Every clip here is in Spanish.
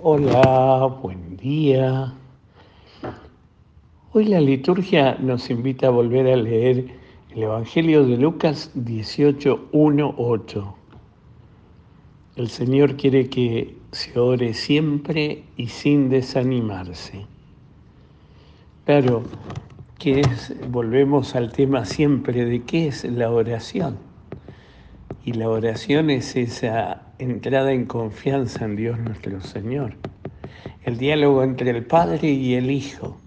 Hola, buen día. Hoy la liturgia nos invita a volver a leer el Evangelio de Lucas 18, 1, 8. El Señor quiere que se ore siempre y sin desanimarse. Claro, que es, volvemos al tema siempre de qué es la oración. Y la oración es esa entrada en confianza en Dios nuestro Señor. El diálogo entre el Padre y el Hijo.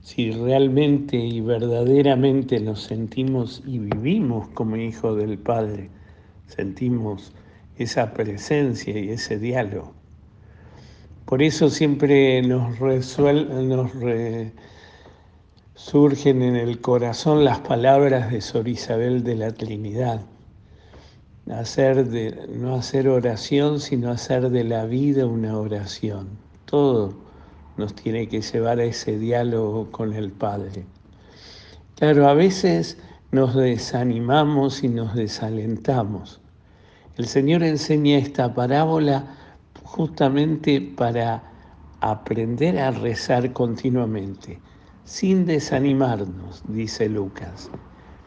Si realmente y verdaderamente nos sentimos y vivimos como hijos del Padre, sentimos esa presencia y ese diálogo. Por eso siempre nos, nos surgen en el corazón las palabras de Sor Isabel de la Trinidad hacer de, no hacer oración, sino hacer de la vida una oración. Todo nos tiene que llevar a ese diálogo con el Padre. Claro, a veces nos desanimamos y nos desalentamos. El Señor enseña esta parábola justamente para aprender a rezar continuamente, sin desanimarnos, dice Lucas.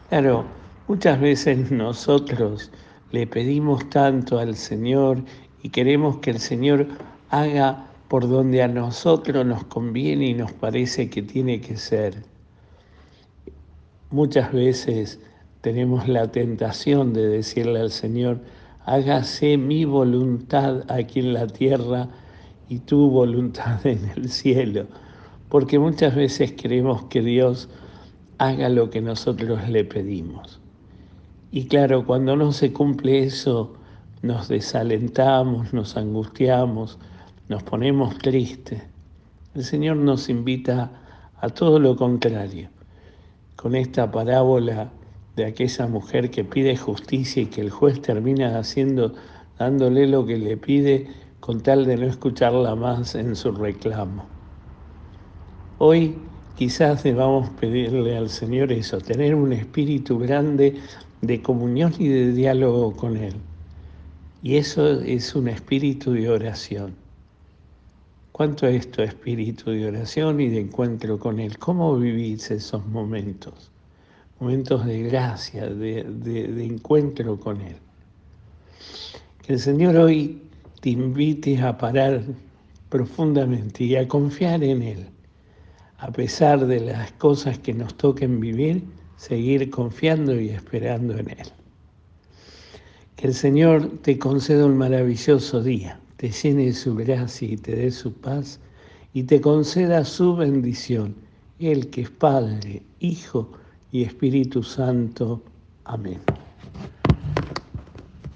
Claro, muchas veces nosotros le pedimos tanto al Señor y queremos que el Señor haga por donde a nosotros nos conviene y nos parece que tiene que ser. Muchas veces tenemos la tentación de decirle al Señor, hágase mi voluntad aquí en la tierra y tu voluntad en el cielo, porque muchas veces queremos que Dios haga lo que nosotros le pedimos. Y claro, cuando no se cumple eso, nos desalentamos, nos angustiamos, nos ponemos tristes. El Señor nos invita a todo lo contrario. Con esta parábola de aquella mujer que pide justicia y que el juez termina haciendo, dándole lo que le pide con tal de no escucharla más en su reclamo. Hoy quizás debamos pedirle al Señor eso, tener un espíritu grande de comunión y de diálogo con Él. Y eso es un espíritu de oración. ¿Cuánto es tu espíritu de oración y de encuentro con Él? ¿Cómo vivís esos momentos? Momentos de gracia, de, de encuentro con Él. Que el Señor hoy te invite a parar profundamente y a confiar en Él. A pesar de las cosas que nos toquen vivir, seguir confiando y esperando en Él. Que el Señor te conceda un maravilloso día, te llene de su gracia y te dé su paz y te conceda su bendición, Él que es Padre, Hijo y Espíritu Santo. Amén.